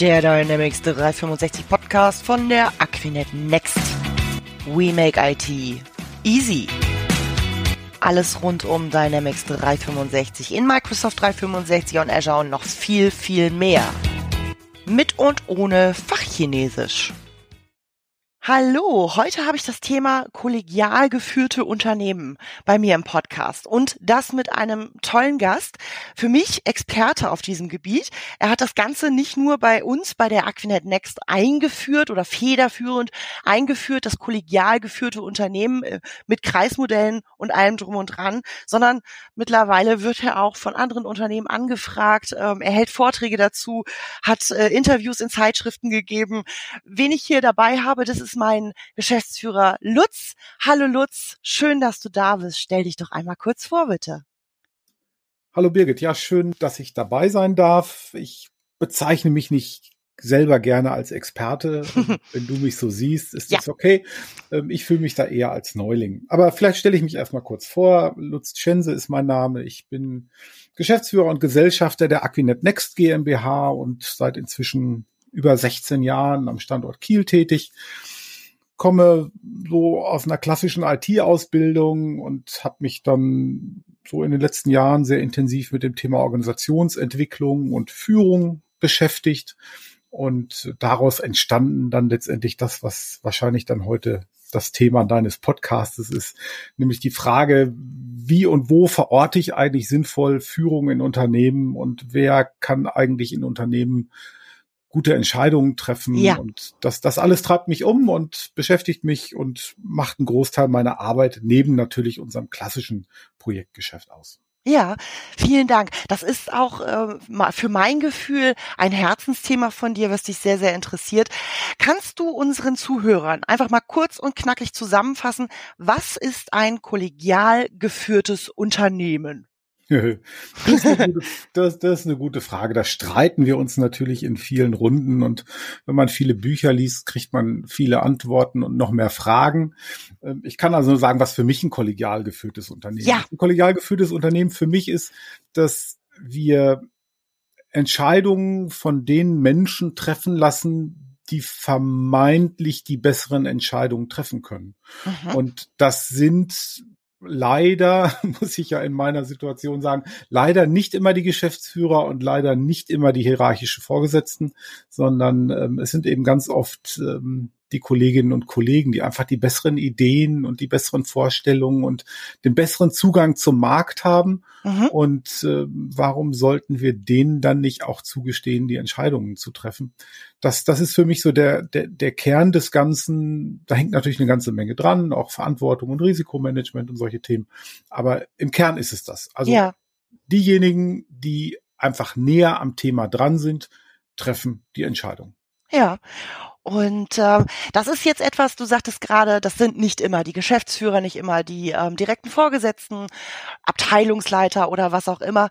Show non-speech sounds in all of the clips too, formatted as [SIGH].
Der Dynamics 365 Podcast von der Aquinet Next. We make IT easy. Alles rund um Dynamics 365 in Microsoft 365 und Azure und noch viel, viel mehr. Mit und ohne Fachchinesisch. Hallo, heute habe ich das Thema kollegial geführte Unternehmen bei mir im Podcast und das mit einem tollen Gast, für mich Experte auf diesem Gebiet. Er hat das Ganze nicht nur bei uns bei der Aquinet Next eingeführt oder federführend eingeführt, das kollegial geführte Unternehmen äh, mit Kreismodellen und allem drum und dran, sondern mittlerweile wird er auch von anderen Unternehmen angefragt, ähm, er hält Vorträge dazu, hat äh, Interviews in Zeitschriften gegeben. Wen ich hier dabei habe, das ist mein Geschäftsführer Lutz. Hallo Lutz, schön, dass du da bist. Stell dich doch einmal kurz vor, bitte. Hallo Birgit, ja, schön, dass ich dabei sein darf. Ich bezeichne mich nicht selber gerne als Experte. [LAUGHS] Wenn du mich so siehst, ist das ja. okay. Ähm, ich fühle mich da eher als Neuling. Aber vielleicht stelle ich mich erstmal kurz vor. Lutz Schense ist mein Name. Ich bin Geschäftsführer und Gesellschafter der Aquinet Next GmbH und seit inzwischen über 16 Jahren am Standort Kiel tätig komme so aus einer klassischen IT-Ausbildung und habe mich dann so in den letzten Jahren sehr intensiv mit dem Thema Organisationsentwicklung und Führung beschäftigt. Und daraus entstanden dann letztendlich das, was wahrscheinlich dann heute das Thema deines Podcastes ist, nämlich die Frage, wie und wo verorte ich eigentlich sinnvoll Führung in Unternehmen und wer kann eigentlich in Unternehmen gute Entscheidungen treffen. Ja. Und das, das alles treibt mich um und beschäftigt mich und macht einen Großteil meiner Arbeit neben natürlich unserem klassischen Projektgeschäft aus. Ja, vielen Dank. Das ist auch äh, für mein Gefühl ein Herzensthema von dir, was dich sehr, sehr interessiert. Kannst du unseren Zuhörern einfach mal kurz und knackig zusammenfassen, was ist ein kollegial geführtes Unternehmen? [LAUGHS] das, ist gute, das, das, ist eine gute Frage. Da streiten wir uns natürlich in vielen Runden und wenn man viele Bücher liest, kriegt man viele Antworten und noch mehr Fragen. Ähm, ich kann also nur sagen, was für mich ein kollegial geführtes Unternehmen ja. ist. Ein kollegial geführtes Unternehmen für mich ist, dass wir Entscheidungen von den Menschen treffen lassen, die vermeintlich die besseren Entscheidungen treffen können. Mhm. Und das sind leider, [LAUGHS] muss ich ja in meiner Situation sagen, leider nicht immer die Geschäftsführer und leider nicht immer die hierarchische Vorgesetzten, sondern ähm, es sind eben ganz oft ähm, die Kolleginnen und Kollegen, die einfach die besseren Ideen und die besseren Vorstellungen und den besseren Zugang zum Markt haben. Mhm. Und äh, warum sollten wir denen dann nicht auch zugestehen, die Entscheidungen zu treffen? Das, das ist für mich so der, der, der Kern des Ganzen. Da hängt natürlich eine ganze Menge dran, auch Verantwortung und Risikomanagement und solche Themen. Aber im Kern ist es das. Also ja. diejenigen, die einfach näher am Thema dran sind, treffen die Entscheidung. Ja, und ähm, das ist jetzt etwas, du sagtest gerade, das sind nicht immer die Geschäftsführer, nicht immer die ähm, direkten Vorgesetzten, Abteilungsleiter oder was auch immer.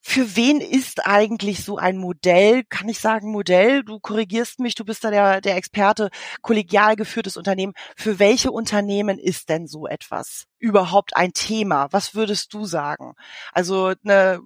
Für wen ist eigentlich so ein Modell, kann ich sagen Modell, du korrigierst mich, du bist da der, der Experte, kollegial geführtes Unternehmen. Für welche Unternehmen ist denn so etwas überhaupt ein Thema? Was würdest du sagen? Also eine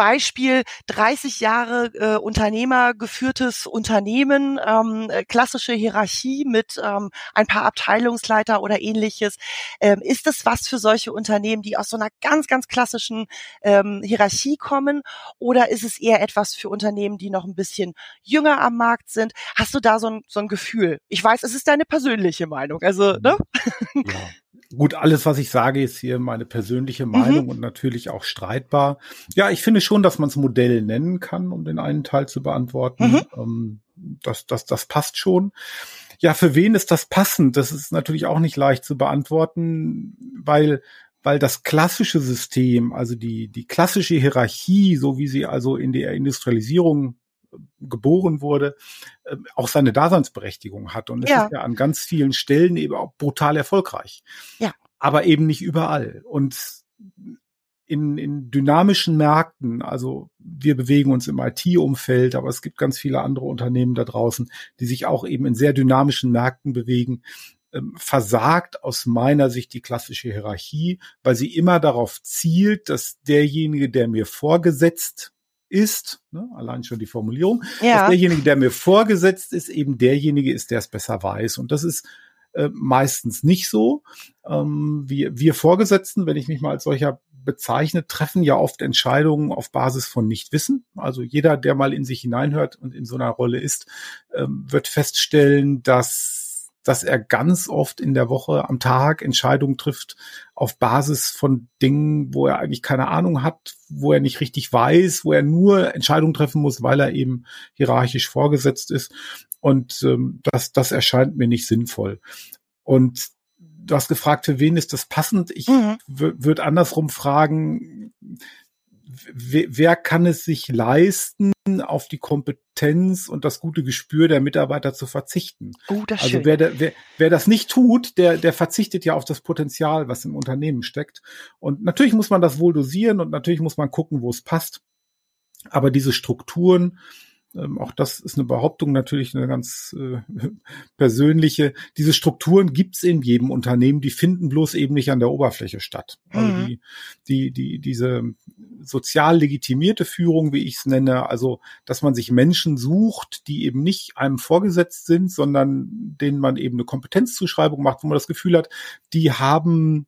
Beispiel 30 Jahre äh, Unternehmer geführtes Unternehmen, ähm, äh, klassische Hierarchie mit ähm, ein paar Abteilungsleiter oder ähnliches. Ähm, ist es was für solche Unternehmen, die aus so einer ganz, ganz klassischen ähm, Hierarchie kommen? Oder ist es eher etwas für Unternehmen, die noch ein bisschen jünger am Markt sind? Hast du da so ein, so ein Gefühl? Ich weiß, es ist deine persönliche Meinung. Also, ne? [LAUGHS] Ja. Gut, alles, was ich sage, ist hier meine persönliche. Meinung mhm. und natürlich auch streitbar. Ja, ich finde schon, dass man es Modell nennen kann, um den einen Teil zu beantworten. Mhm. Ähm, das, das, das passt schon. Ja, für wen ist das passend? Das ist natürlich auch nicht leicht zu beantworten, weil weil das klassische System, also die, die klassische Hierarchie, so wie sie also in der Industrialisierung geboren wurde, ähm, auch seine Daseinsberechtigung hat. Und es ja. ist ja an ganz vielen Stellen eben auch brutal erfolgreich. Ja. Aber eben nicht überall. Und in, in dynamischen Märkten, also wir bewegen uns im IT-Umfeld, aber es gibt ganz viele andere Unternehmen da draußen, die sich auch eben in sehr dynamischen Märkten bewegen, ähm, versagt aus meiner Sicht die klassische Hierarchie, weil sie immer darauf zielt, dass derjenige, der mir vorgesetzt ist, ne, allein schon die Formulierung, ja. dass derjenige, der mir vorgesetzt ist, eben derjenige ist, der es besser weiß. Und das ist äh, meistens nicht so. Ähm, wir, wir Vorgesetzten, wenn ich mich mal als solcher bezeichnet, treffen ja oft Entscheidungen auf Basis von Nichtwissen. Also jeder, der mal in sich hineinhört und in so einer Rolle ist, ähm, wird feststellen, dass dass er ganz oft in der Woche am Tag Entscheidungen trifft auf Basis von Dingen, wo er eigentlich keine Ahnung hat, wo er nicht richtig weiß, wo er nur Entscheidungen treffen muss, weil er eben hierarchisch vorgesetzt ist. Und ähm, das, das erscheint mir nicht sinnvoll. Und du hast gefragt, für wen ist das passend? Ich mhm. würde andersrum fragen, wer, kann es sich leisten, auf die Kompetenz und das gute Gespür der Mitarbeiter zu verzichten? Oh, das also wer, wer, wer das nicht tut, der, der verzichtet ja auf das Potenzial, was im Unternehmen steckt. Und natürlich muss man das wohl dosieren und natürlich muss man gucken, wo es passt. Aber diese Strukturen, ähm, auch das ist eine Behauptung, natürlich eine ganz äh, [LAUGHS] persönliche. Diese Strukturen gibt's in jedem Unternehmen, die finden bloß eben nicht an der Oberfläche statt. Also mhm. die, die, die, diese sozial legitimierte Führung, wie ich es nenne, also dass man sich Menschen sucht, die eben nicht einem vorgesetzt sind, sondern denen man eben eine Kompetenzzuschreibung macht, wo man das Gefühl hat, die haben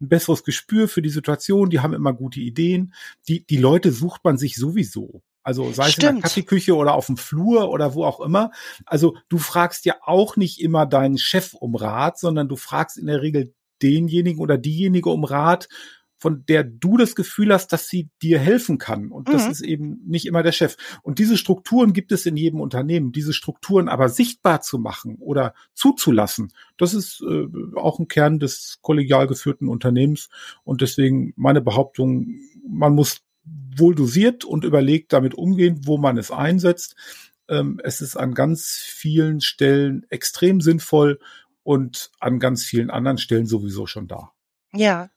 ein besseres Gespür für die Situation, die haben immer gute Ideen. Die, die Leute sucht man sich sowieso. Also sei Stimmt. es in der Kaffeeküche oder auf dem Flur oder wo auch immer. Also du fragst ja auch nicht immer deinen Chef um Rat, sondern du fragst in der Regel denjenigen oder diejenige um Rat, von der du das Gefühl hast, dass sie dir helfen kann. Und das mhm. ist eben nicht immer der Chef. Und diese Strukturen gibt es in jedem Unternehmen. Diese Strukturen aber sichtbar zu machen oder zuzulassen, das ist äh, auch ein Kern des kollegial geführten Unternehmens. Und deswegen meine Behauptung, man muss wohl dosiert und überlegt damit umgehen, wo man es einsetzt. Ähm, es ist an ganz vielen Stellen extrem sinnvoll und an ganz vielen anderen Stellen sowieso schon da. Ja,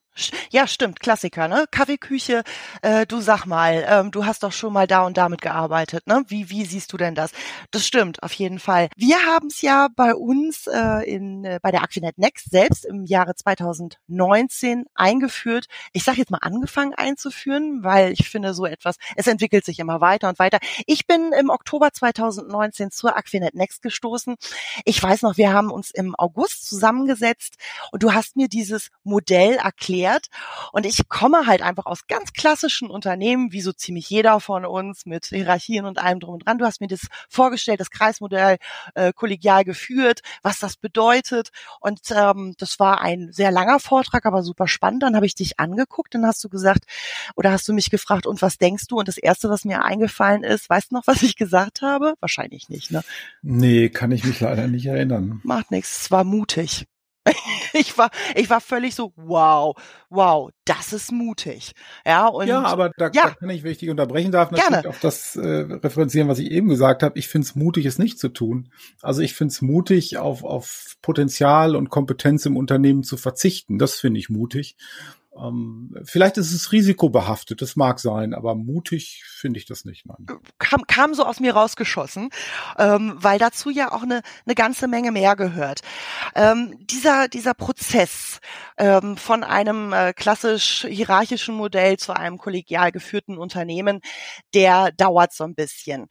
ja, stimmt, Klassiker, ne? Kaffeeküche, äh, du sag mal, ähm, du hast doch schon mal da und damit gearbeitet, ne? Wie, wie siehst du denn das? Das stimmt, auf jeden Fall. Wir haben es ja bei uns äh, in, äh, bei der Aquinet Next selbst im Jahre 2019 eingeführt. Ich sage jetzt mal angefangen einzuführen, weil ich finde so etwas, es entwickelt sich immer weiter und weiter. Ich bin im Oktober 2019 zur Aquinet Next gestoßen. Ich weiß noch, wir haben uns im August zusammengesetzt und du hast mir dieses Modell erklärt, erklärt. Und ich komme halt einfach aus ganz klassischen Unternehmen, wie so ziemlich jeder von uns, mit Hierarchien und allem drum und dran. Du hast mir das vorgestellt, das Kreismodell äh, kollegial geführt, was das bedeutet. Und ähm, das war ein sehr langer Vortrag, aber super spannend. Dann habe ich dich angeguckt, dann hast du gesagt, oder hast du mich gefragt, und was denkst du? Und das Erste, was mir eingefallen ist, weißt du noch, [LAUGHS] was ich gesagt habe? Wahrscheinlich nicht, ne? Nee, kann ich mich leider nicht erinnern. Macht nichts, es war mutig. [LAUGHS] ich war, ich war völlig so, wow, wow, das ist mutig. Ja, und, ja aber da, ja. da kann ich, wenn ich dich unterbrechen darf, natürlich Gerne. auf das äh, referenzieren, was ich eben gesagt habe. Ich finde es mutig, es nicht zu tun. Also ich finde es mutig, auf, auf Potenzial und Kompetenz im Unternehmen zu verzichten. Das finde ich mutig. Ähm, vielleicht ist es risikobehaftet, das mag sein, aber mutig finde ich das nicht. Nein. Kam, kam so aus mir rausgeschossen, ähm, weil dazu ja auch eine, eine ganze Menge mehr gehört. Ähm, dieser, dieser Prozess ähm, von einem äh, klassisch hierarchischen Modell zu einem kollegial geführten Unternehmen, der dauert so ein bisschen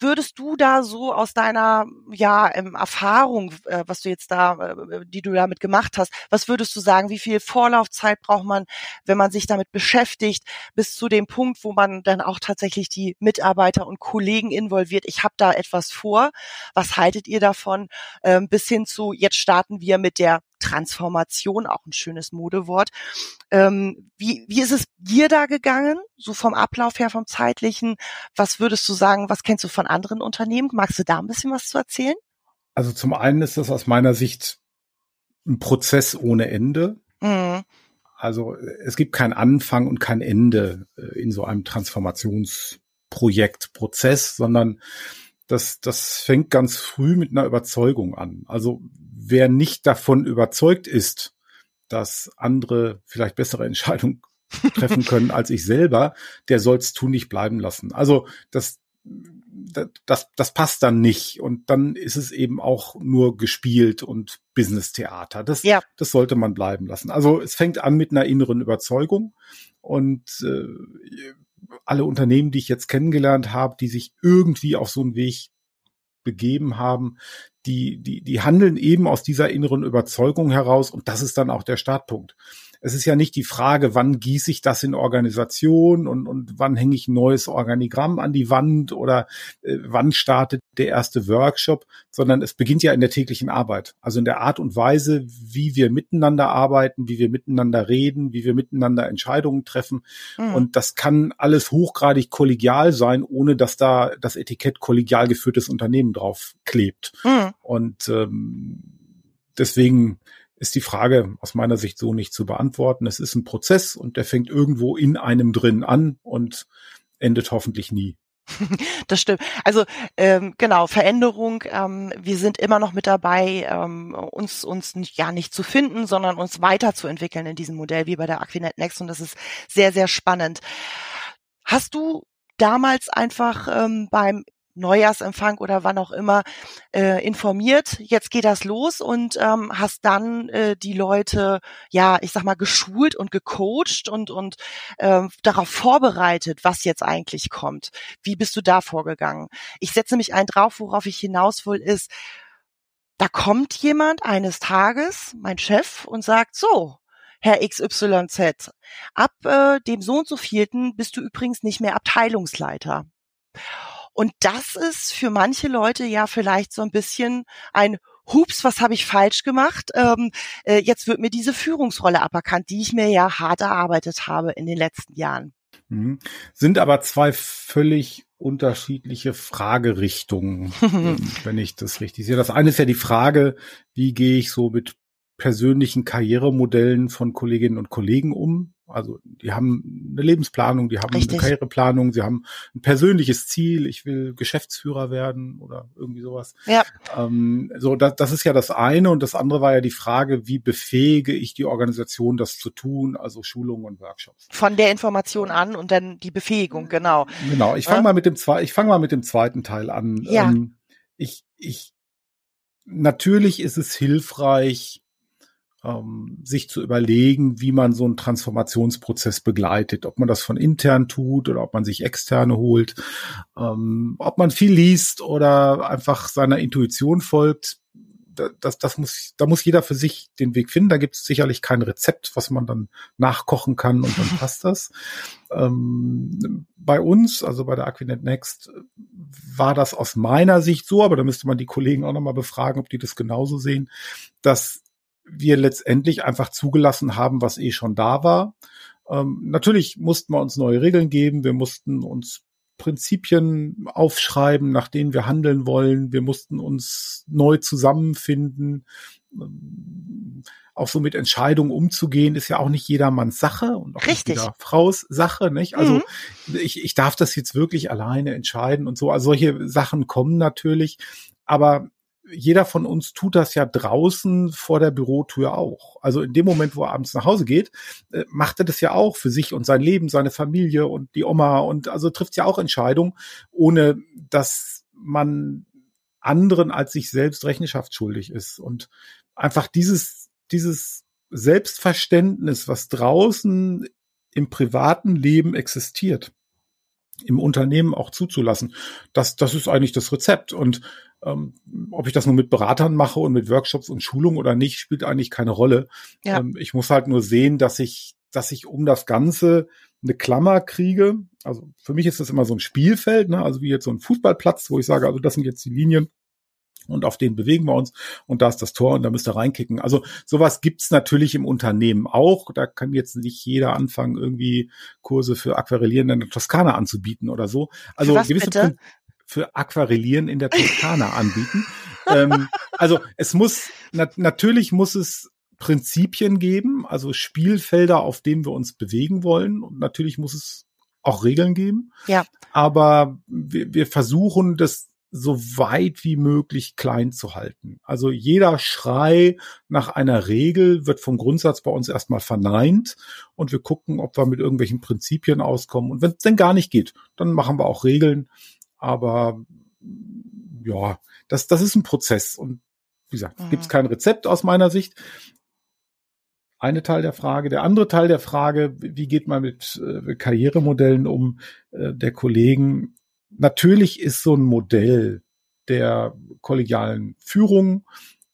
würdest du da so aus deiner ja ähm, Erfahrung, äh, was du jetzt da, äh, die du damit gemacht hast, was würdest du sagen? Wie viel Vorlaufzeit braucht man, wenn man sich damit beschäftigt, bis zu dem Punkt, wo man dann auch tatsächlich die Mitarbeiter und Kollegen involviert? Ich habe da etwas vor. Was haltet ihr davon? Ähm, bis hin zu jetzt starten wir mit der Transformation, auch ein schönes Modewort. Ähm, wie, wie ist es dir da gegangen, so vom Ablauf her, vom zeitlichen? Was würdest du sagen, was kennst du von anderen Unternehmen? Magst du da ein bisschen was zu erzählen? Also zum einen ist das aus meiner Sicht ein Prozess ohne Ende. Mhm. Also es gibt kein Anfang und kein Ende äh, in so einem Transformationsprojekt, Prozess, sondern das, das fängt ganz früh mit einer Überzeugung an. Also wer nicht davon überzeugt ist, dass andere vielleicht bessere Entscheidungen treffen [LAUGHS] können als ich selber, der soll es tun nicht bleiben lassen. Also das, das, das passt dann nicht. Und dann ist es eben auch nur gespielt und Business-Theater. Das, ja. das sollte man bleiben lassen. Also es fängt an mit einer inneren Überzeugung. Und äh, alle Unternehmen, die ich jetzt kennengelernt habe, die sich irgendwie auf so einen Weg begeben haben, die, die, die handeln eben aus dieser inneren Überzeugung heraus und das ist dann auch der Startpunkt es ist ja nicht die Frage, wann gieße ich das in Organisation und, und wann hänge ich ein neues Organigramm an die Wand oder äh, wann startet der erste Workshop, sondern es beginnt ja in der täglichen Arbeit. Also in der Art und Weise, wie wir miteinander arbeiten, wie wir miteinander reden, wie wir miteinander Entscheidungen treffen. Mhm. Und das kann alles hochgradig kollegial sein, ohne dass da das Etikett kollegial geführtes Unternehmen drauf klebt. Mhm. Und ähm, deswegen ist die Frage aus meiner Sicht so nicht zu beantworten. Es ist ein Prozess und der fängt irgendwo in einem drin an und endet hoffentlich nie. [LAUGHS] Das stimmt. Also ähm, genau Veränderung. Ähm, wir sind immer noch mit dabei, ähm, uns uns nicht, ja nicht zu finden, sondern uns weiterzuentwickeln in diesem Modell wie bei der Aquinet Next und das ist sehr sehr spannend. Hast du damals einfach ähm, beim Neujahrsempfang oder wann auch immer äh, informiert, jetzt geht das los und ähm, hast dann äh, die Leute, ja, ich sag mal, geschult und gecoacht und, und äh, darauf vorbereitet, was jetzt eigentlich kommt. Wie bist du da vorgegangen? Ich setze mich ein drauf, worauf ich hinaus will, ist, da kommt jemand eines Tages, mein Chef, und sagt, so, Herr XYZ, ab äh, dem so und so vierten bist du übrigens nicht mehr Abteilungsleiter. Und das ist für manche Leute ja vielleicht so ein bisschen ein Hups, was habe ich falsch gemacht? Ähm, äh, jetzt wird mir diese Führungsrolle aberkannt, die ich mir ja hart erarbeitet habe in den letzten Jahren. Mhm. Sind aber zwei völlig unterschiedliche Fragerichtungen, ähm, [LAUGHS] wenn ich das richtig sehe. Das eine ist ja die Frage, wie gehe ich so mit persönlichen Karrieremodellen von Kolleginnen und Kollegen um? Also die haben eine Lebensplanung, die haben Richtig. eine Karriereplanung, sie haben ein persönliches Ziel, ich will Geschäftsführer werden oder irgendwie sowas. Ja. Ähm, so, das, das ist ja das eine und das andere war ja die Frage, wie befähige ich die Organisation, das zu tun, also Schulungen und Workshops. Von der Information an und dann die Befähigung, genau. Genau, ich fange ja. mal mit dem zwei, ich fange mal mit dem zweiten Teil an. Ja. Ähm, ich, ich, natürlich ist es hilfreich, ähm, sich zu überlegen, wie man so einen Transformationsprozess begleitet, ob man das von intern tut oder ob man sich externe holt, ähm, ob man viel liest oder einfach seiner Intuition folgt. Das, das muss, da muss jeder für sich den Weg finden. Da gibt es sicherlich kein Rezept, was man dann nachkochen kann und dann [LAUGHS] passt das. Ähm, bei uns, also bei der Aquinet Next, war das aus meiner Sicht so, aber da müsste man die Kollegen auch nochmal befragen, ob die das genauso sehen, dass wir letztendlich einfach zugelassen haben, was eh schon da war. Ähm, natürlich mussten wir uns neue Regeln geben, wir mussten uns Prinzipien aufschreiben, nach denen wir handeln wollen. Wir mussten uns neu zusammenfinden. Ähm, auch so mit Entscheidungen umzugehen, ist ja auch nicht jedermanns Sache und auch Richtig. nicht jeder Fraus Sache, nicht? Also mhm. ich, ich darf das jetzt wirklich alleine entscheiden und so. Also solche Sachen kommen natürlich, aber jeder von uns tut das ja draußen vor der Bürotür auch. Also in dem Moment, wo er abends nach Hause geht, äh, macht er das ja auch für sich und sein Leben, seine Familie und die Oma und also trifft ja auch Entscheidungen, ohne dass man anderen als sich selbst Rechenschaft schuldig ist. Und einfach dieses, dieses Selbstverständnis, was draußen im privaten Leben existiert, im Unternehmen auch zuzulassen. Das, das ist eigentlich das Rezept. Und ähm, ob ich das nur mit Beratern mache und mit Workshops und Schulungen oder nicht, spielt eigentlich keine Rolle. Ja. Ähm, ich muss halt nur sehen, dass ich, dass ich um das Ganze eine Klammer kriege. Also für mich ist das immer so ein Spielfeld, ne? also wie jetzt so ein Fußballplatz, wo ich sage, also das sind jetzt die Linien und auf denen bewegen wir uns und da ist das Tor und da müsst ihr reinkicken. Also sowas gibt's natürlich im Unternehmen auch. Da kann jetzt nicht jeder anfangen, irgendwie Kurse für Aquarellieren in der Toskana anzubieten oder so. Also gewisse bitte? Für Aquarellieren in der Toskana anbieten. ähm, also es muss, na, natürlich muss es Prinzipien geben, also Spielfelder, auf denen wir uns bewegen wollen. Und natürlich muss es auch Regeln geben. Ja. Aber wir, wir versuchen das so weit wie möglich klein zu halten. Also jeder Schrei nach einer Regel wird vom Grundsatz bei uns erstmal verneint und wir gucken, ob wir mit irgendwelchen Prinzipien auskommen. Und wenn es denn gar nicht geht, dann machen wir auch Regeln. Aber ja, das, das ist ein Prozess. Und wie gesagt, mhm. gibt es kein Rezept aus meiner Sicht. eine Teil der Frage. Der andere Teil der Frage, wie geht man mit äh, Karrieremodellen um äh, der Kollegen? Natürlich ist so ein Modell der kollegialen Führung,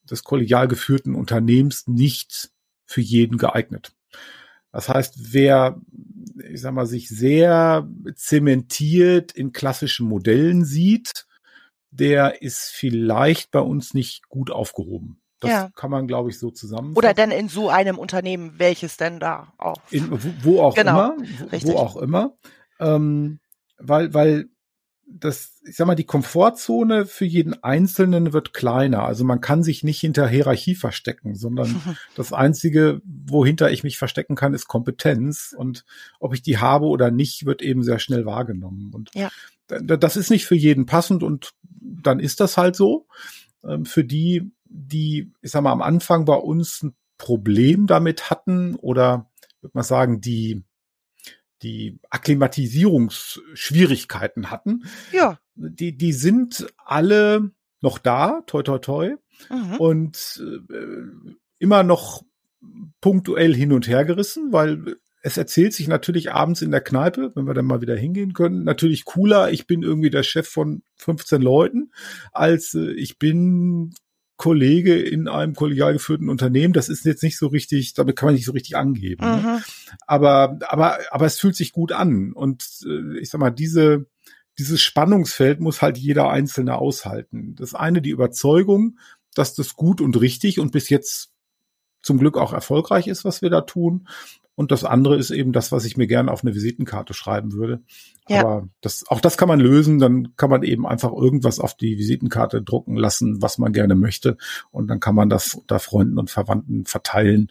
des kollegial geführten Unternehmens nicht für jeden geeignet. Das heißt, wer, ich sag mal, sich sehr zementiert in klassischen Modellen sieht, der ist vielleicht bei uns nicht gut aufgehoben. Das ja. kann man, glaube ich, so zusammenfassen. Oder denn in so einem Unternehmen, welches denn da auch? In, wo, wo auch genau, immer. Wo, wo auch immer. Ähm, weil, weil das, ich sag mal, die Komfortzone für jeden Einzelnen wird kleiner. Also man kann sich nicht hinter Hierarchie verstecken, sondern [LAUGHS] das einzige, wohinter ich mich verstecken kann, ist Kompetenz. Und ob ich die habe oder nicht, wird eben sehr schnell wahrgenommen. Und ja. das ist nicht für jeden passend und dann ist das halt so. Ähm, für die, die, ich sag mal, am Anfang bei uns ein Problem damit hatten oder würde man sagen, die die Akklimatisierungsschwierigkeiten hatten. Ja. Die, die sind alle noch da, toi, toi, toi. Mhm. Und äh, immer noch punktuell hin und her gerissen, weil es erzählt sich natürlich abends in der Kneipe, wenn wir dann mal wieder hingehen können, natürlich cooler, ich bin irgendwie der Chef von 15 Leuten, als äh, ich bin Kollege in einem kollegial geführten Unternehmen, das ist jetzt nicht so richtig, damit kann man nicht so richtig angeben. Ne? Mhm. Ne? Aber, aber, aber es fühlt sich gut an. Und äh, ich sag mal, diese, dieses Spannungsfeld muss halt jeder Einzelne aushalten. Das eine, die Überzeugung, dass das gut und richtig und bis jetzt zum Glück auch erfolgreich ist, was wir da tun. Und das andere ist eben das, was ich mir gerne auf eine Visitenkarte schreiben würde. Ja. Aber das, auch das kann man lösen. Dann kann man eben einfach irgendwas auf die Visitenkarte drucken lassen, was man gerne möchte. Und dann kann man das unter Freunden und Verwandten verteilen.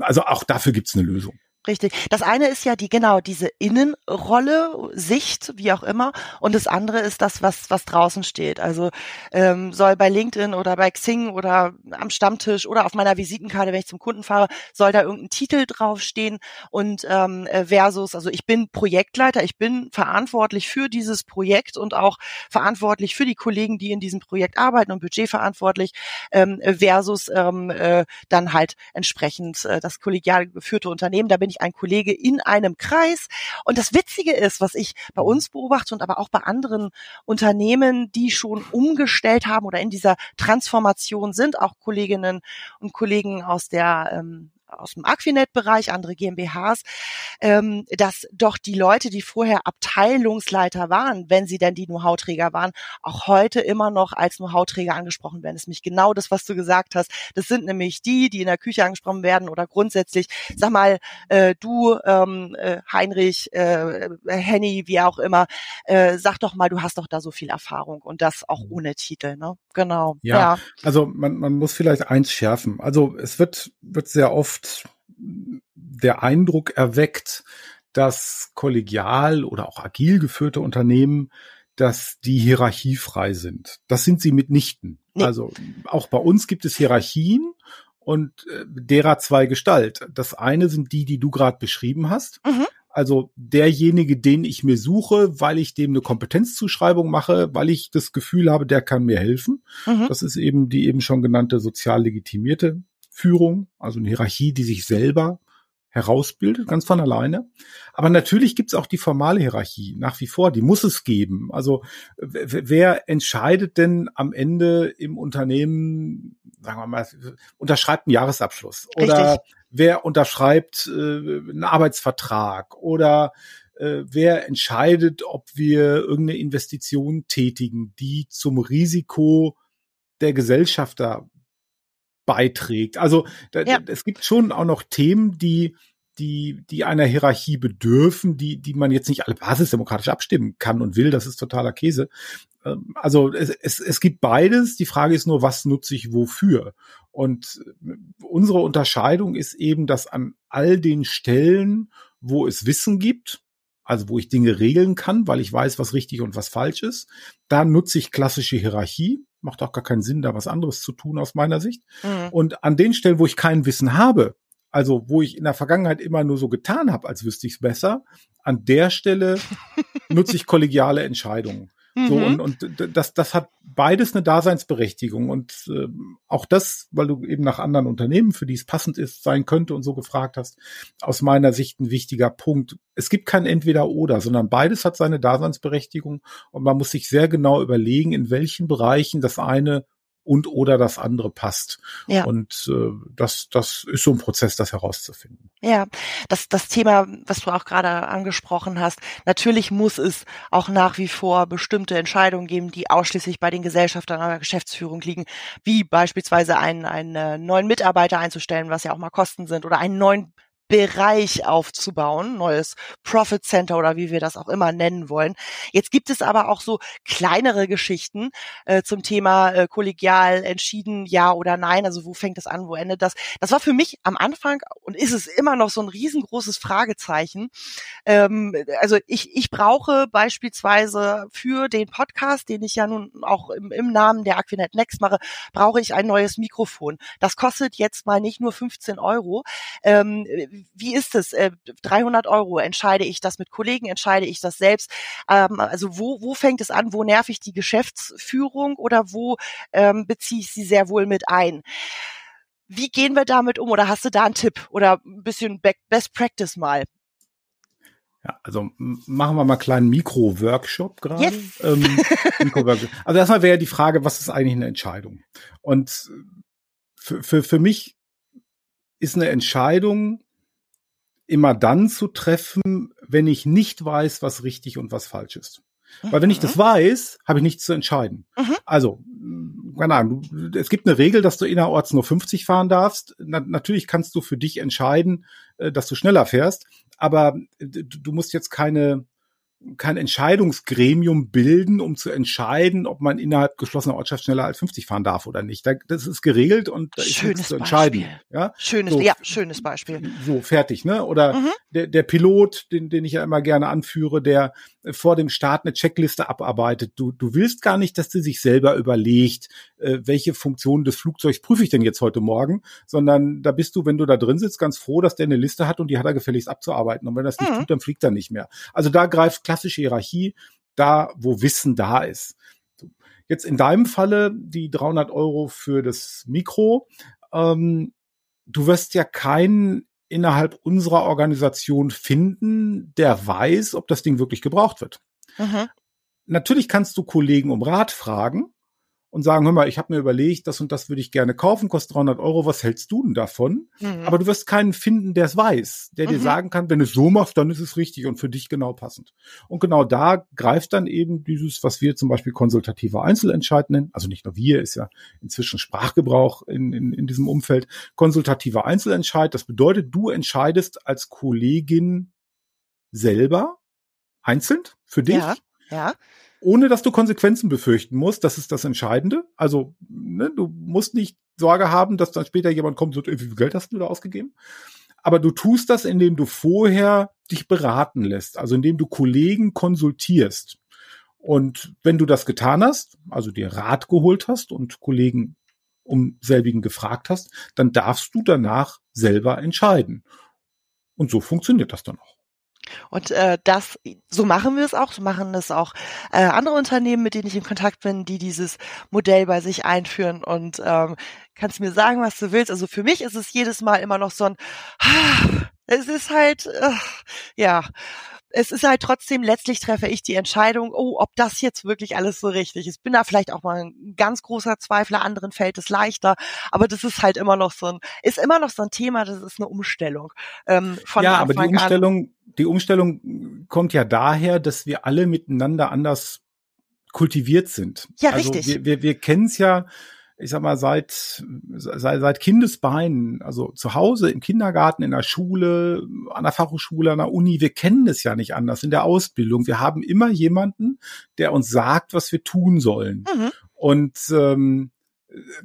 Also auch dafür gibt's eine Lösung. Richtig. Das eine ist ja die, genau, diese Innenrolle, Sicht, wie auch immer. Und das andere ist das, was, was draußen steht. Also ähm, soll bei LinkedIn oder bei Xing oder am Stammtisch oder auf meiner Visitenkarte, wenn ich zum Kunden fahre, soll da irgendein Titel draufstehen und ähm, äh, versus, also ich bin Projektleiter, ich bin verantwortlich für dieses Projekt und auch verantwortlich für die Kollegen, die in diesem Projekt arbeiten und budgetverantwortlich, ähm, versus ähm, äh, dann halt entsprechend äh, das kollegial geführte Unternehmen. Da bin ich ein Kollege in einem Kreis. Und das Witzige ist, was ich bei uns beobachte und aber auch bei anderen Unternehmen, die schon umgestellt haben oder in dieser Transformation sind, auch Kolleginnen und Kollegen aus der ähm, aus dem Aquinet-Bereich, andere GmbHs, ähm, dass doch die Leute, die vorher Abteilungsleiter waren, wenn sie denn die Know-how-Träger waren, auch heute immer noch als Know-how-Träger angesprochen werden. Das ist nämlich genau das, was du gesagt hast. Das sind nämlich die, die in der Küche angesprochen werden oder grundsätzlich, sag mal, äh, du, ähm, äh, Heinrich, äh, Henny, wie auch immer, äh, sag doch mal, du hast doch da so viel Erfahrung und das auch ohne Titel, ne? Genau. Ja, ja. also man, man muss vielleicht eins schärfen. Also es wird, wird sehr oft oft der Eindruck erweckt, dass kollegial oder auch agil geführte Unternehmen, dass die hierarchiefrei sind. Das sind sie mitnichten. Nee. Also auch bei uns gibt es Hierarchien und äh, derer zwei Gestalt. Das eine sind die, die du gerade beschrieben hast. Mhm. Also derjenige, den ich mir suche, weil ich dem eine Kompetenzzuschreibung mache, weil ich das Gefühl habe, der kann mir helfen. Mhm. Das ist eben die eben schon genannte sozial legitimierte Führung, also eine Hierarchie, die sich selber herausbildet, ganz von alleine. Aber natürlich gibt es auch die formale Hierarchie nach wie vor, die muss es geben. Also wer entscheidet denn am Ende im Unternehmen, sagen wir mal, unterschreibt einen Jahresabschluss Richtig. oder wer unterschreibt äh, einen Arbeitsvertrag oder äh, wer entscheidet, ob wir irgendeine Investition tätigen, die zum Risiko der Gesellschafter beiträgt. Also da, ja. es gibt schon auch noch Themen, die die, die einer Hierarchie bedürfen, die, die man jetzt nicht alle basisdemokratisch abstimmen kann und will. Das ist totaler Käse. Ähm, also es, es, es gibt beides. Die Frage ist nur, was nutze ich wofür? Und äh, unsere Unterscheidung ist eben, dass an all den Stellen, wo es Wissen gibt, also wo ich Dinge regeln kann, weil ich weiß, was richtig und was falsch ist, da nutze ich klassische Hierarchie macht auch gar keinen Sinn, da was anderes zu tun aus meiner Sicht. Mhm. Und an den Stellen, wo ich kein Wissen habe, also wo ich in der Vergangenheit immer nur so getan habe, als wüsste ich es besser, an der Stelle [LAUGHS] nutze ich kollegiale Entscheidungen. Mhm. So, und, und das, das hat beides eine Daseinsberechtigung. Und äh, auch das, weil du eben nach anderen Unternehmen, für die es passend ist, sein könnte und so gefragt hast, aus meiner Sicht ein wichtiger Punkt. Es gibt kein Entweder-Oder, sondern beides hat seine Daseinsberechtigung und man muss sich sehr genau überlegen, in welchen Bereichen das eine und oder das andere passt. Ja. Und äh, das, das ist so ein Prozess, das herauszufinden. Ja, das, das Thema, was du auch gerade angesprochen hast, natürlich muss es auch nach wie vor bestimmte Entscheidungen geben, die ausschließlich bei den Gesellschaftern oder Geschäftsführung liegen, wie beispielsweise einen, einen äh, neuen Mitarbeiter einzustellen, was ja auch mal Kosten sind, oder einen neuen Bereich aufzubauen, neues Profit Center oder wie wir das auch immer nennen wollen. Jetzt gibt es aber auch so kleinere Geschichten äh, zum Thema äh, kollegial entschieden, ja oder nein. Also wo fängt das an, wo endet das? Das war für mich am Anfang und ist es immer noch so ein riesengroßes Fragezeichen. Ähm, also ich, ich brauche beispielsweise für den Podcast, den ich ja nun auch im, im Namen der Aquinet Next mache, brauche ich ein neues Mikrofon. Das kostet jetzt mal nicht nur 15 Euro. Ähm, wie ist es? Äh, 300 Euro, entscheide ich das mit Kollegen, entscheide ich das selbst? Ähm, also wo, wo fängt es an? Wo nerv ich die Geschäftsführung oder wo ähm, beziehe ich sie sehr wohl mit ein? Wie gehen wir damit um? Oder hast du da einen Tipp oder ein bisschen Best Practice mal? Ja, also machen wir mal einen kleinen Mikro-Workshop gerade. Yes. Ähm, [LAUGHS] Mikro also erstmal wäre die Frage, was ist eigentlich eine Entscheidung? Und für, für, für mich ist eine Entscheidung immer dann zu treffen, wenn ich nicht weiß, was richtig und was falsch ist. Weil wenn ich das mhm. weiß, habe ich nichts zu entscheiden. Mhm. Also, keine Ahnung, es gibt eine Regel, dass du innerorts nur 50 fahren darfst. Na, natürlich kannst du für dich entscheiden, äh, dass du schneller fährst, aber du musst jetzt keine kein Entscheidungsgremium bilden, um zu entscheiden, ob man innerhalb geschlossener Ortschaft schneller als 50 fahren darf oder nicht. Das ist geregelt und da ist schönes zu entscheiden. Beispiel. Ja? Schönes, so, ja, schönes Beispiel. So, fertig, ne? Oder mhm. der, der Pilot, den, den ich ja immer gerne anführe, der vor dem Start eine Checkliste abarbeitet. Du, du willst gar nicht, dass der sich selber überlegt, äh, welche Funktionen des Flugzeugs prüfe ich denn jetzt heute Morgen, sondern da bist du, wenn du da drin sitzt, ganz froh, dass der eine Liste hat und die hat er gefälligst abzuarbeiten. Und wenn das nicht mhm. tut, dann fliegt er nicht mehr. Also da greift klassische Hierarchie da, wo Wissen da ist. Jetzt in deinem Falle die 300 Euro für das Mikro. Ähm, du wirst ja keinen innerhalb unserer Organisation finden, der weiß, ob das Ding wirklich gebraucht wird. Mhm. Natürlich kannst du Kollegen um Rat fragen, und sagen, hör mal, ich habe mir überlegt, das und das würde ich gerne kaufen, kostet 300 Euro, was hältst du denn davon? Mhm. Aber du wirst keinen finden, der es weiß, der mhm. dir sagen kann, wenn du es so machst, dann ist es richtig und für dich genau passend. Und genau da greift dann eben dieses, was wir zum Beispiel konsultative Einzelentscheid nennen, also nicht nur wir, ist ja inzwischen Sprachgebrauch in, in, in diesem Umfeld, konsultative Einzelentscheid, das bedeutet, du entscheidest als Kollegin selber, einzeln, für dich. Ja, ja ohne dass du Konsequenzen befürchten musst. Das ist das Entscheidende. Also, ne, du musst nicht Sorge haben, dass dann später jemand kommt und sagt, wie viel Geld hast du da ausgegeben? Aber du tust das, indem du vorher dich beraten lässt, also indem du Kollegen konsultierst. Und wenn du das getan hast, also dir Rat geholt hast und Kollegen um selbigen gefragt hast, dann darfst du danach selber entscheiden. Und so funktioniert das dann auch. Und äh, das, so machen wir es auch, so machen es auch äh, andere Unternehmen, mit denen ich in Kontakt bin, die dieses Modell bei sich einführen. Und ähm, kannst mir sagen, was du willst. Also für mich ist es jedes Mal immer noch so ein, es ist halt, äh, ja, es ist halt trotzdem, letztlich treffe ich die Entscheidung, oh, ob das jetzt wirklich alles so richtig ist. Bin da vielleicht auch mal ein ganz großer Zweifler, anderen fällt es leichter, aber das ist halt immer noch so ein, ist immer noch so ein Thema, das ist eine Umstellung. Ähm, von ja, Anfang aber die Umstellung, die Umstellung kommt ja daher, dass wir alle miteinander anders kultiviert sind. Ja, also richtig. Wir, wir, wir kennen es ja, ich sag mal, seit, seit, seit Kindesbeinen, also zu Hause, im Kindergarten, in der Schule, an der Fachhochschule, an der Uni, wir kennen es ja nicht anders in der Ausbildung. Wir haben immer jemanden, der uns sagt, was wir tun sollen. Mhm. Und ähm,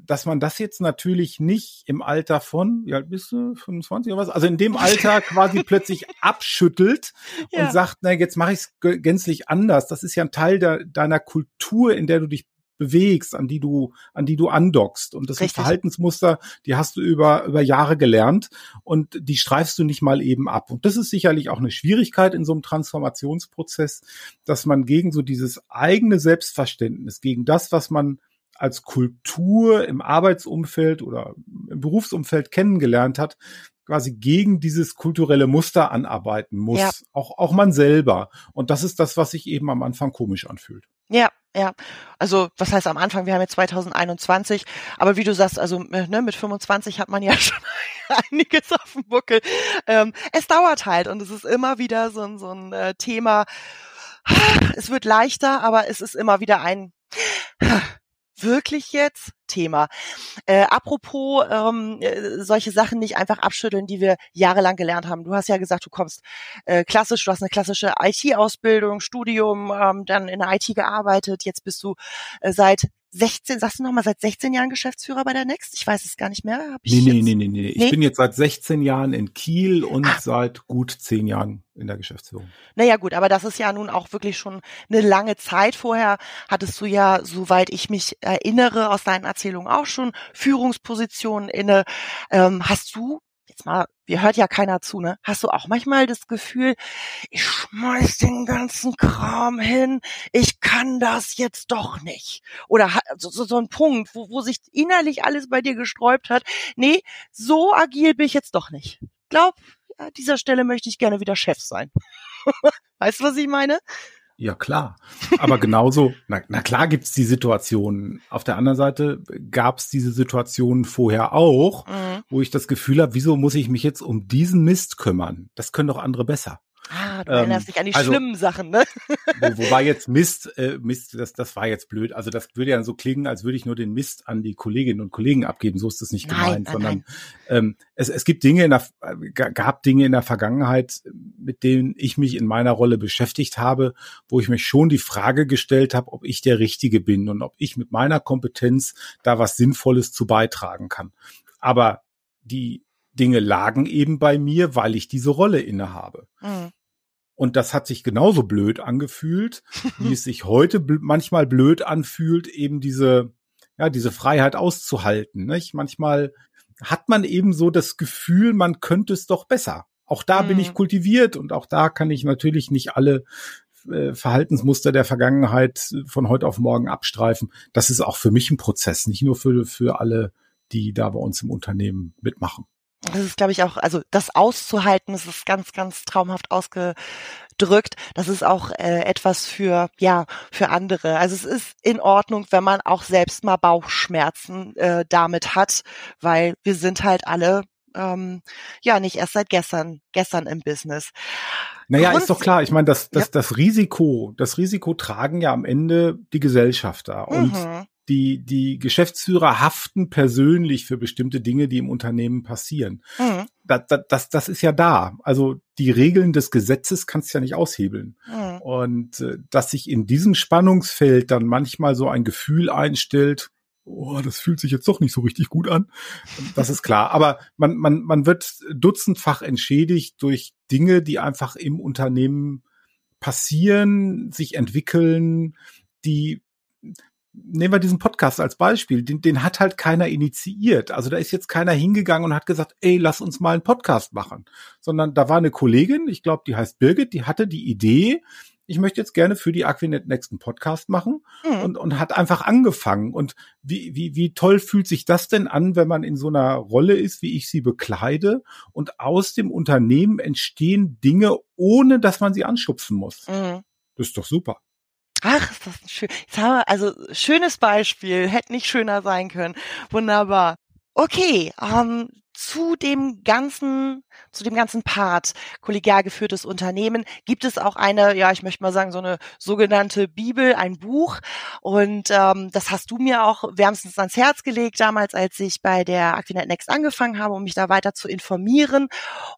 dass man das jetzt natürlich nicht im Alter von, wie alt bist du, 25 oder was? Also in dem Alter [LAUGHS] quasi plötzlich abschüttelt ja. und sagt, na, jetzt mache ich es gänzlich anders. Das ist ja ein Teil de deiner Kultur, in der du dich bewegst, an die du, an die du andockst. Und das Richtig. sind Verhaltensmuster, die hast du über, über Jahre gelernt und die streifst du nicht mal eben ab. Und das ist sicherlich auch eine Schwierigkeit in so einem Transformationsprozess, dass man gegen so dieses eigene Selbstverständnis, gegen das, was man als Kultur im Arbeitsumfeld oder im Berufsumfeld kennengelernt hat, quasi gegen dieses kulturelle Muster anarbeiten muss. Ja. Auch, auch man selber. Und das ist das, was sich eben am Anfang komisch anfühlt. Ja, ja. Also, was heißt am Anfang? Wir haben jetzt 2021. Aber wie du sagst, also äh, ne, mit 25 hat man ja [LAUGHS] schon einiges auf dem Buckel. Ähm, es dauert halt und es ist immer wieder so, ein so ein äh, Thema. Es wird leichter, aber es ist immer wieder ein wirklich jetzt Thema. Äh, apropos ähm, äh, solche Sachen nicht einfach abschütteln, die wir jahrelang gelernt haben. Du hast ja gesagt, du kommst äh, klassisch, du hast eine klassische IT-Ausbildung, Studium, ähm, dann in der IT gearbeitet. Jetzt bist du äh, seit 16, sagst du nochmal, seit 16 Jahren Geschäftsführer bei der Next? Ich weiß es gar nicht mehr. Hab ich nee, nee, nee, nee, nee. Ich bin jetzt seit 16 Jahren in Kiel und Ach. seit gut 10 Jahren in der Geschäftsführung. Naja gut, aber das ist ja nun auch wirklich schon eine lange Zeit. Vorher hattest du ja, soweit ich mich erinnere, aus deinen Erzählungen auch schon Führungspositionen inne. Ähm, hast du jetzt mal, wir hört ja keiner zu, ne? Hast du auch manchmal das Gefühl, ich schmeiß den ganzen Kram hin, ich kann das jetzt doch nicht? Oder so, so, so ein Punkt, wo, wo sich innerlich alles bei dir gesträubt hat, nee, so agil bin ich jetzt doch nicht. Glaub, an dieser Stelle möchte ich gerne wieder Chef sein. [LAUGHS] weißt du, was ich meine? Ja, klar. Aber genauso, na, na klar gibt's die Situationen. Auf der anderen Seite gab's diese Situationen vorher auch, mhm. wo ich das Gefühl habe, wieso muss ich mich jetzt um diesen Mist kümmern? Das können doch andere besser. Ah, du erinnerst ähm, dich an die also, schlimmen Sachen, ne? [LAUGHS] wo, wobei jetzt Mist, äh, Mist, das, das war jetzt blöd. Also das würde ja so klingen, als würde ich nur den Mist an die Kolleginnen und Kollegen abgeben. So ist das nicht nein, gemeint, nein, sondern nein. Ähm, es, es gibt Dinge in der, gab Dinge in der Vergangenheit, mit denen ich mich in meiner Rolle beschäftigt habe, wo ich mich schon die Frage gestellt habe, ob ich der Richtige bin und ob ich mit meiner Kompetenz da was Sinnvolles zu beitragen kann. Aber die Dinge lagen eben bei mir, weil ich diese Rolle innehabe. Mhm. Und das hat sich genauso blöd angefühlt, [LAUGHS] wie es sich heute bl manchmal blöd anfühlt, eben diese, ja, diese Freiheit auszuhalten. Nicht? Manchmal hat man eben so das Gefühl, man könnte es doch besser. Auch da mhm. bin ich mhm. kultiviert und auch da kann ich natürlich nicht alle äh, Verhaltensmuster der Vergangenheit von heute auf morgen abstreifen. Das ist auch für mich ein Prozess, nicht nur für, für alle, die da bei uns im Unternehmen mitmachen. Das ist, glaube ich, auch, also das auszuhalten, das ist ganz, ganz traumhaft ausgedrückt. Das ist auch äh, etwas für, ja, für andere. Also es ist in Ordnung, wenn man auch selbst mal Bauchschmerzen äh, damit hat, weil wir sind halt alle ähm, ja nicht erst seit gestern, gestern im Business. Naja, Grund ist doch klar. Ich meine, das, das, ja. das Risiko, das Risiko tragen ja am Ende die Gesellschafter. Und mhm die, die Geschäftsführer haften persönlich für bestimmte Dinge, die im Unternehmen passieren. Mhm. Das, das, das ist ja da. Also die Regeln des Gesetzes kannst du ja nicht aushebeln. Mhm. Und äh, dass sich in diesem Spannungsfeld dann manchmal so ein Gefühl einstellt, oh, das fühlt sich jetzt doch nicht so richtig gut an. Das ist klar. Aber man, man, man wird dutzendfach entschädigt durch Dinge, die einfach im Unternehmen passieren, sich entwickeln, die nehmen wir diesen Podcast als Beispiel, den, den hat halt keiner initiiert. Also da ist jetzt keiner hingegangen und hat gesagt, ey, lass uns mal einen Podcast machen. Sondern da war eine Kollegin, ich glaube, die heißt Birgit, die hatte die Idee, ich möchte jetzt gerne für die Aquinet nächsten Podcast machen mhm. und, und hat einfach angefangen. Und wie, wie, wie toll fühlt sich das denn an, wenn man in so einer Rolle ist, wie ich sie bekleide und aus dem Unternehmen entstehen Dinge, ohne dass man sie anschubsen muss. Mhm. Das ist doch super. Ach, ist das ein schön. Jetzt haben wir, also schönes Beispiel, hätte nicht schöner sein können. Wunderbar. Okay, ähm, zu dem ganzen, zu dem ganzen Part kollegial geführtes Unternehmen gibt es auch eine, ja, ich möchte mal sagen, so eine sogenannte Bibel, ein Buch. Und ähm, das hast du mir auch wärmstens ans Herz gelegt, damals, als ich bei der Aquinet Next angefangen habe, um mich da weiter zu informieren.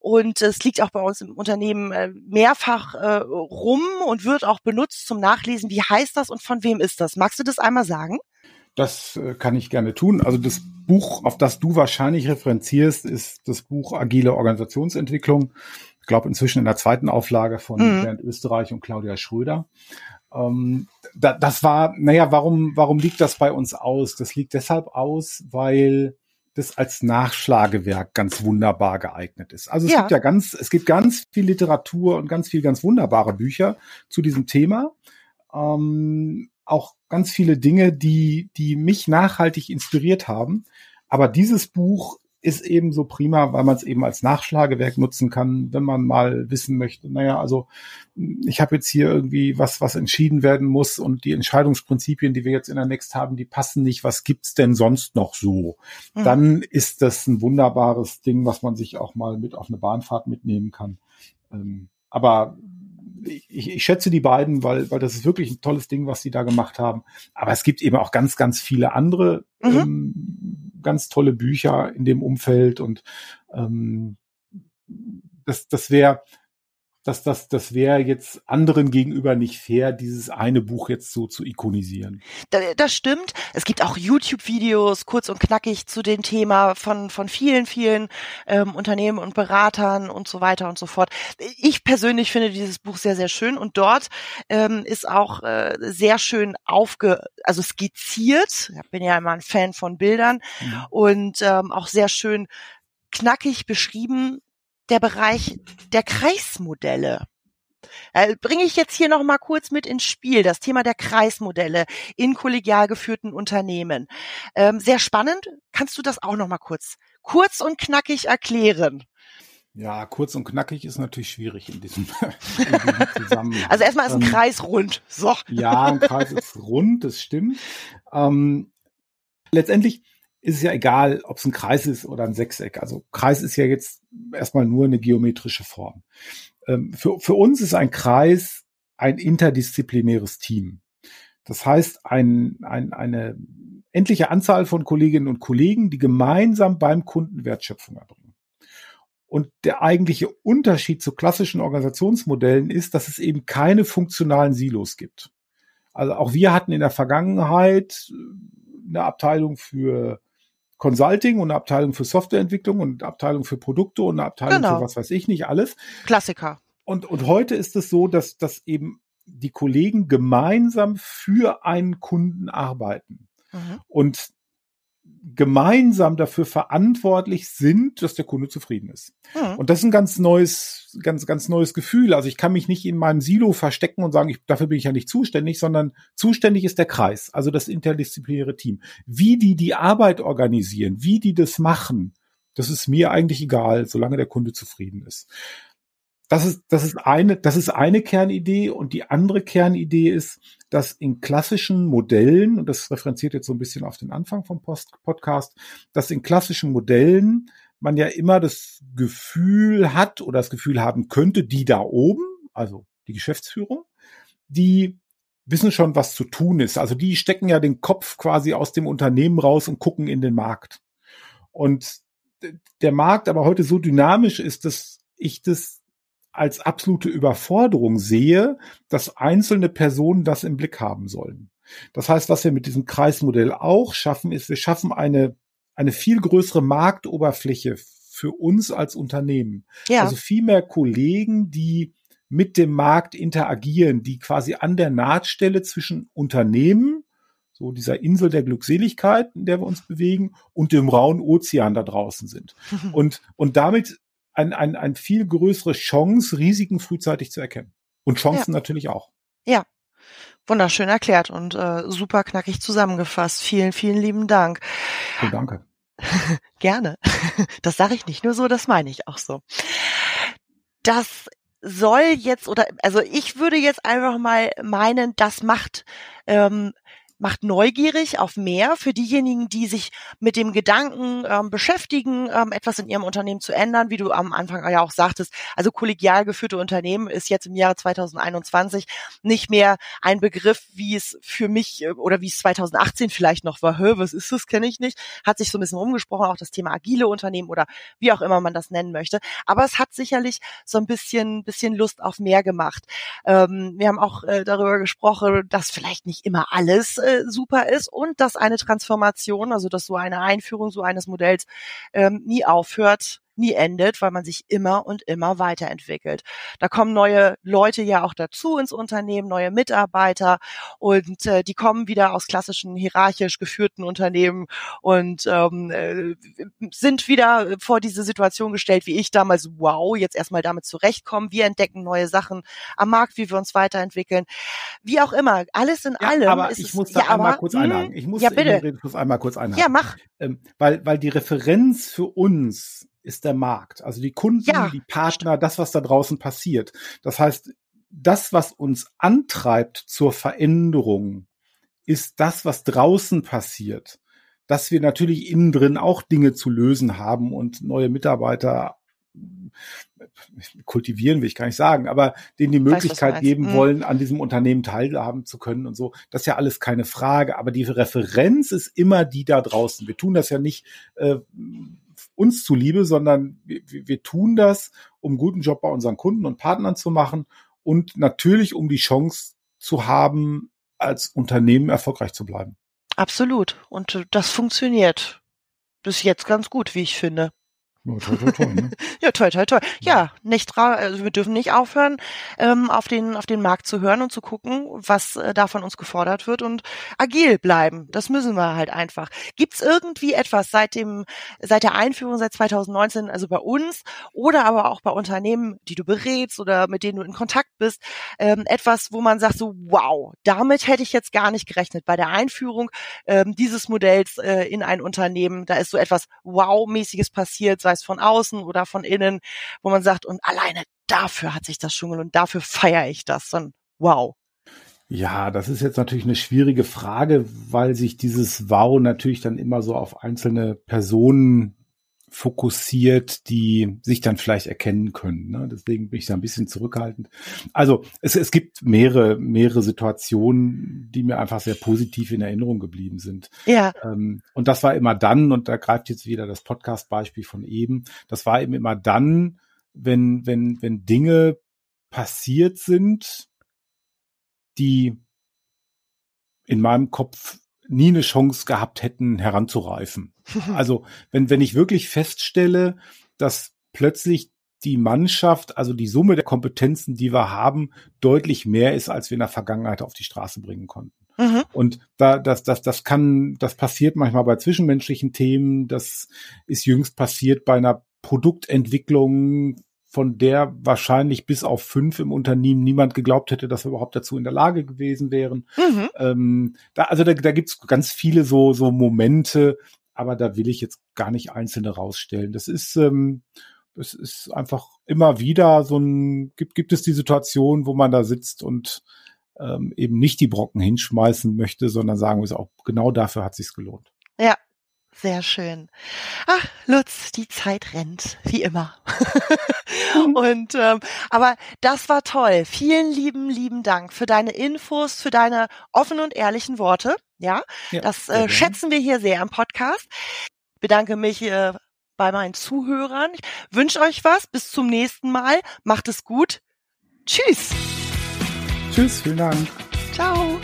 Und es liegt auch bei uns im Unternehmen äh, mehrfach äh, rum und wird auch benutzt zum Nachlesen. Wie heißt das und von wem ist das? Magst du das einmal sagen? Das äh, kann ich gerne tun. Also das Buch, auf das du wahrscheinlich referenzierst, ist das Buch Agile Organisationsentwicklung. Ich glaube inzwischen in der zweiten Auflage von mhm. Bernd Österreich und Claudia Schröder. Ähm, da, das war, naja, warum, warum liegt das bei uns aus? Das liegt deshalb aus, weil das als Nachschlagewerk ganz wunderbar geeignet ist. Also es ja. gibt ja ganz, es gibt ganz viel Literatur und ganz viel ganz wunderbare Bücher zu diesem Thema. Ähm, auch ganz viele Dinge, die, die mich nachhaltig inspiriert haben. Aber dieses Buch ist eben so prima, weil man es eben als Nachschlagewerk nutzen kann, wenn man mal wissen möchte, naja, also ich habe jetzt hier irgendwie was, was entschieden werden muss und die Entscheidungsprinzipien, die wir jetzt in der Next haben, die passen nicht. Was gibt's denn sonst noch so? Mhm. Dann ist das ein wunderbares Ding, was man sich auch mal mit auf eine Bahnfahrt mitnehmen kann. Ähm, aber ich, ich schätze die beiden, weil, weil das ist wirklich ein tolles Ding, was sie da gemacht haben. Aber es gibt eben auch ganz, ganz viele andere mhm. ähm, ganz tolle Bücher in dem Umfeld und ähm, das, das wäre dass das, das wäre jetzt anderen gegenüber nicht fair, dieses eine Buch jetzt so zu ikonisieren. Das stimmt. Es gibt auch YouTube-Videos, kurz und knackig zu dem Thema von, von vielen, vielen ähm, Unternehmen und Beratern und so weiter und so fort. Ich persönlich finde dieses Buch sehr, sehr schön und dort ähm, ist auch äh, sehr schön aufge, also skizziert. Ich bin ja immer ein Fan von Bildern mhm. und ähm, auch sehr schön knackig beschrieben, der Bereich der Kreismodelle. Äh, Bringe ich jetzt hier noch mal kurz mit ins Spiel, das Thema der Kreismodelle in kollegial geführten Unternehmen. Ähm, sehr spannend. Kannst du das auch noch mal kurz, kurz und knackig erklären? Ja, kurz und knackig ist natürlich schwierig in diesem, [LAUGHS] in diesem Zusammenhang. Also erstmal ist ein ähm, Kreis rund. So. Ja, ein Kreis ist rund, das stimmt. Ähm, letztendlich ist es ja egal, ob es ein Kreis ist oder ein Sechseck. Also Kreis ist ja jetzt erstmal nur eine geometrische Form. Ähm, für, für uns ist ein Kreis ein interdisziplinäres Team. Das heißt, ein, ein, eine endliche Anzahl von Kolleginnen und Kollegen, die gemeinsam beim Kunden Wertschöpfung erbringen. Und der eigentliche Unterschied zu klassischen Organisationsmodellen ist, dass es eben keine funktionalen Silos gibt. Also auch wir hatten in der Vergangenheit eine Abteilung für Consulting und eine Abteilung für Softwareentwicklung und eine Abteilung für Produkte und eine Abteilung genau. für was weiß ich nicht alles. Klassiker. Und, und heute ist es so, dass, dass eben die Kollegen gemeinsam für einen Kunden arbeiten. Mhm. Und gemeinsam dafür verantwortlich sind, dass der Kunde zufrieden ist. Mhm. Und das ist ein ganz neues, ganz, ganz neues Gefühl. Also ich kann mich nicht in meinem Silo verstecken und sagen, ich, dafür bin ich ja nicht zuständig, sondern zuständig ist der Kreis, also das interdisziplinäre Team. Wie die die Arbeit organisieren, wie die das machen, das ist mir eigentlich egal, solange der Kunde zufrieden ist. Das ist, das ist eine, das ist eine Kernidee und die andere Kernidee ist, dass in klassischen Modellen, und das referenziert jetzt so ein bisschen auf den Anfang vom Post Podcast, dass in klassischen Modellen man ja immer das Gefühl hat oder das Gefühl haben könnte, die da oben, also die Geschäftsführung, die wissen schon, was zu tun ist. Also die stecken ja den Kopf quasi aus dem Unternehmen raus und gucken in den Markt. Und der Markt aber heute so dynamisch ist, dass ich das als absolute Überforderung sehe, dass einzelne Personen das im Blick haben sollen. Das heißt, was wir mit diesem Kreismodell auch schaffen, ist, wir schaffen eine, eine viel größere Marktoberfläche für uns als Unternehmen. Ja. Also viel mehr Kollegen, die mit dem Markt interagieren, die quasi an der Nahtstelle zwischen Unternehmen, so dieser Insel der Glückseligkeit, in der wir uns bewegen, und dem rauen Ozean da draußen sind. [LAUGHS] und, und damit ein, ein, ein viel größere Chance, Risiken frühzeitig zu erkennen. Und Chancen ja. natürlich auch. Ja, wunderschön erklärt und äh, super knackig zusammengefasst. Vielen, vielen lieben Dank. Oh, danke. [LAUGHS] Gerne. [LAUGHS] Das sage ich nicht nur so, das meine ich auch so. Das soll jetzt oder also ich würde jetzt einfach mal meinen, das macht ähm, macht neugierig auf mehr für diejenigen, die sich mit dem Gedanken ähm, beschäftigen, ähm, etwas in ihrem Unternehmen zu ändern, wie du am Anfang ja auch sagtest. Also kollegial geführte Unternehmen ist jetzt im Jahre 2021 nicht mehr ein Begriff, wie es für mich äh, oder wie es 2018 vielleicht noch war. Hö, was ist das? Kenne ich nicht. Hat sich so ein bisschen rumgesprochen, auch das Thema agile Unternehmen oder wie auch immer man das nennen möchte. Aber es hat sicherlich so ein bisschen, bisschen Lust auf mehr gemacht. Ähm, wir haben auch äh, darüber gesprochen, dass vielleicht nicht immer alles äh, super ist und dass eine Transformation, also dass so eine Einführung so eines Modells ähm, nie aufhört, nie endet, weil man sich immer und immer weiterentwickelt. Da kommen neue Leute ja auch dazu ins Unternehmen, neue Mitarbeiter und äh, die kommen wieder aus klassischen hierarchisch geführten Unternehmen und ähm, äh, sind wieder vor diese Situation gestellt, wie ich damals, wow, jetzt erstmal damit zurechtkommen. Wir entdecken neue Sachen am Markt, wie wir uns weiterentwickeln. Wie auch immer, alles in ja, allem. Aber ich muss da ja, einmal aber, kurz einhaken. Ich muss ja, bitte. in einmal kurz einhaken. Ja, mach. Ähm, weil, weil die Referenz für uns ist der Markt. Also die Kunden, ja, die Partner, das, was da draußen passiert. Das heißt, das, was uns antreibt zur Veränderung, ist das, was draußen passiert. Dass wir natürlich innen drin auch Dinge zu lösen haben und neue Mitarbeiter kultivieren will ich gar nicht sagen, aber denen die Möglichkeit weiß, geben mhm. wollen, an diesem Unternehmen teilhaben zu können und so. Das ist ja alles keine Frage, aber die Referenz ist immer die da draußen. Wir tun das ja nicht äh, uns zuliebe, sondern wir, wir tun das, um guten Job bei unseren Kunden und Partnern zu machen und natürlich um die Chance zu haben, als Unternehmen erfolgreich zu bleiben. Absolut. Und das funktioniert bis jetzt ganz gut, wie ich finde. Ja, toll, toll, toll, ne? [LAUGHS] ja, toll, toll, toll. Ja, nicht also wir dürfen nicht aufhören, ähm, auf den auf den Markt zu hören und zu gucken, was äh, da von uns gefordert wird und agil bleiben. Das müssen wir halt einfach. Gibt's irgendwie etwas seit dem seit der Einführung seit 2019, also bei uns oder aber auch bei Unternehmen, die du berätst oder mit denen du in Kontakt bist, ähm, etwas, wo man sagt so, wow, damit hätte ich jetzt gar nicht gerechnet bei der Einführung ähm, dieses Modells äh, in ein Unternehmen. Da ist so etwas wow-mäßiges passiert sei es von außen oder von innen, wo man sagt, und alleine dafür hat sich das schon und dafür feiere ich das. Dann wow. Ja, das ist jetzt natürlich eine schwierige Frage, weil sich dieses Wow natürlich dann immer so auf einzelne Personen fokussiert, die sich dann vielleicht erkennen können. Ne? Deswegen bin ich da ein bisschen zurückhaltend. Also es, es gibt mehrere, mehrere Situationen, die mir einfach sehr positiv in Erinnerung geblieben sind. Ja. Ähm, und das war immer dann, und da greift jetzt wieder das Podcast-Beispiel von eben, das war eben immer dann, wenn, wenn, wenn Dinge passiert sind, die in meinem Kopf nie eine Chance gehabt hätten, heranzureifen. [LAUGHS] Also wenn, wenn ich wirklich feststelle, dass plötzlich die Mannschaft, also die Summe der Kompetenzen, die wir haben, deutlich mehr ist, als wir in der Vergangenheit auf die Straße bringen konnten. Mhm. Und da, das, das, das kann, das passiert manchmal bei zwischenmenschlichen Themen. Das ist jüngst passiert bei einer Produktentwicklung, von der wahrscheinlich bis auf fünf im Unternehmen niemand geglaubt hätte, dass wir überhaupt dazu in der Lage gewesen wären. Mhm. Ähm, da, also da, da gibt es ganz viele so, so Momente, aber da will ich jetzt gar nicht einzelne rausstellen. Das ist, ähm, das ist einfach immer wieder so ein, gibt, gibt es die Situation, wo man da sitzt und ähm, eben nicht die Brocken hinschmeißen möchte, sondern sagen wir auch, genau dafür hat sich's gelohnt. Ja, sehr schön. Ach, Lutz, die Zeit rennt, wie immer. [LAUGHS] und ähm, aber das war toll. Vielen lieben, lieben Dank für deine Infos, für deine offenen und ehrlichen Worte. Ja, ja das äh, schätzen wir hier sehr im Podcast. Ich bedanke mich äh, bei meinen Zuhörern. Ich wünsche euch was. Bis zum nächsten Mal. Macht es gut. Tschüss. Tschüss, vielen Dank. Ciao.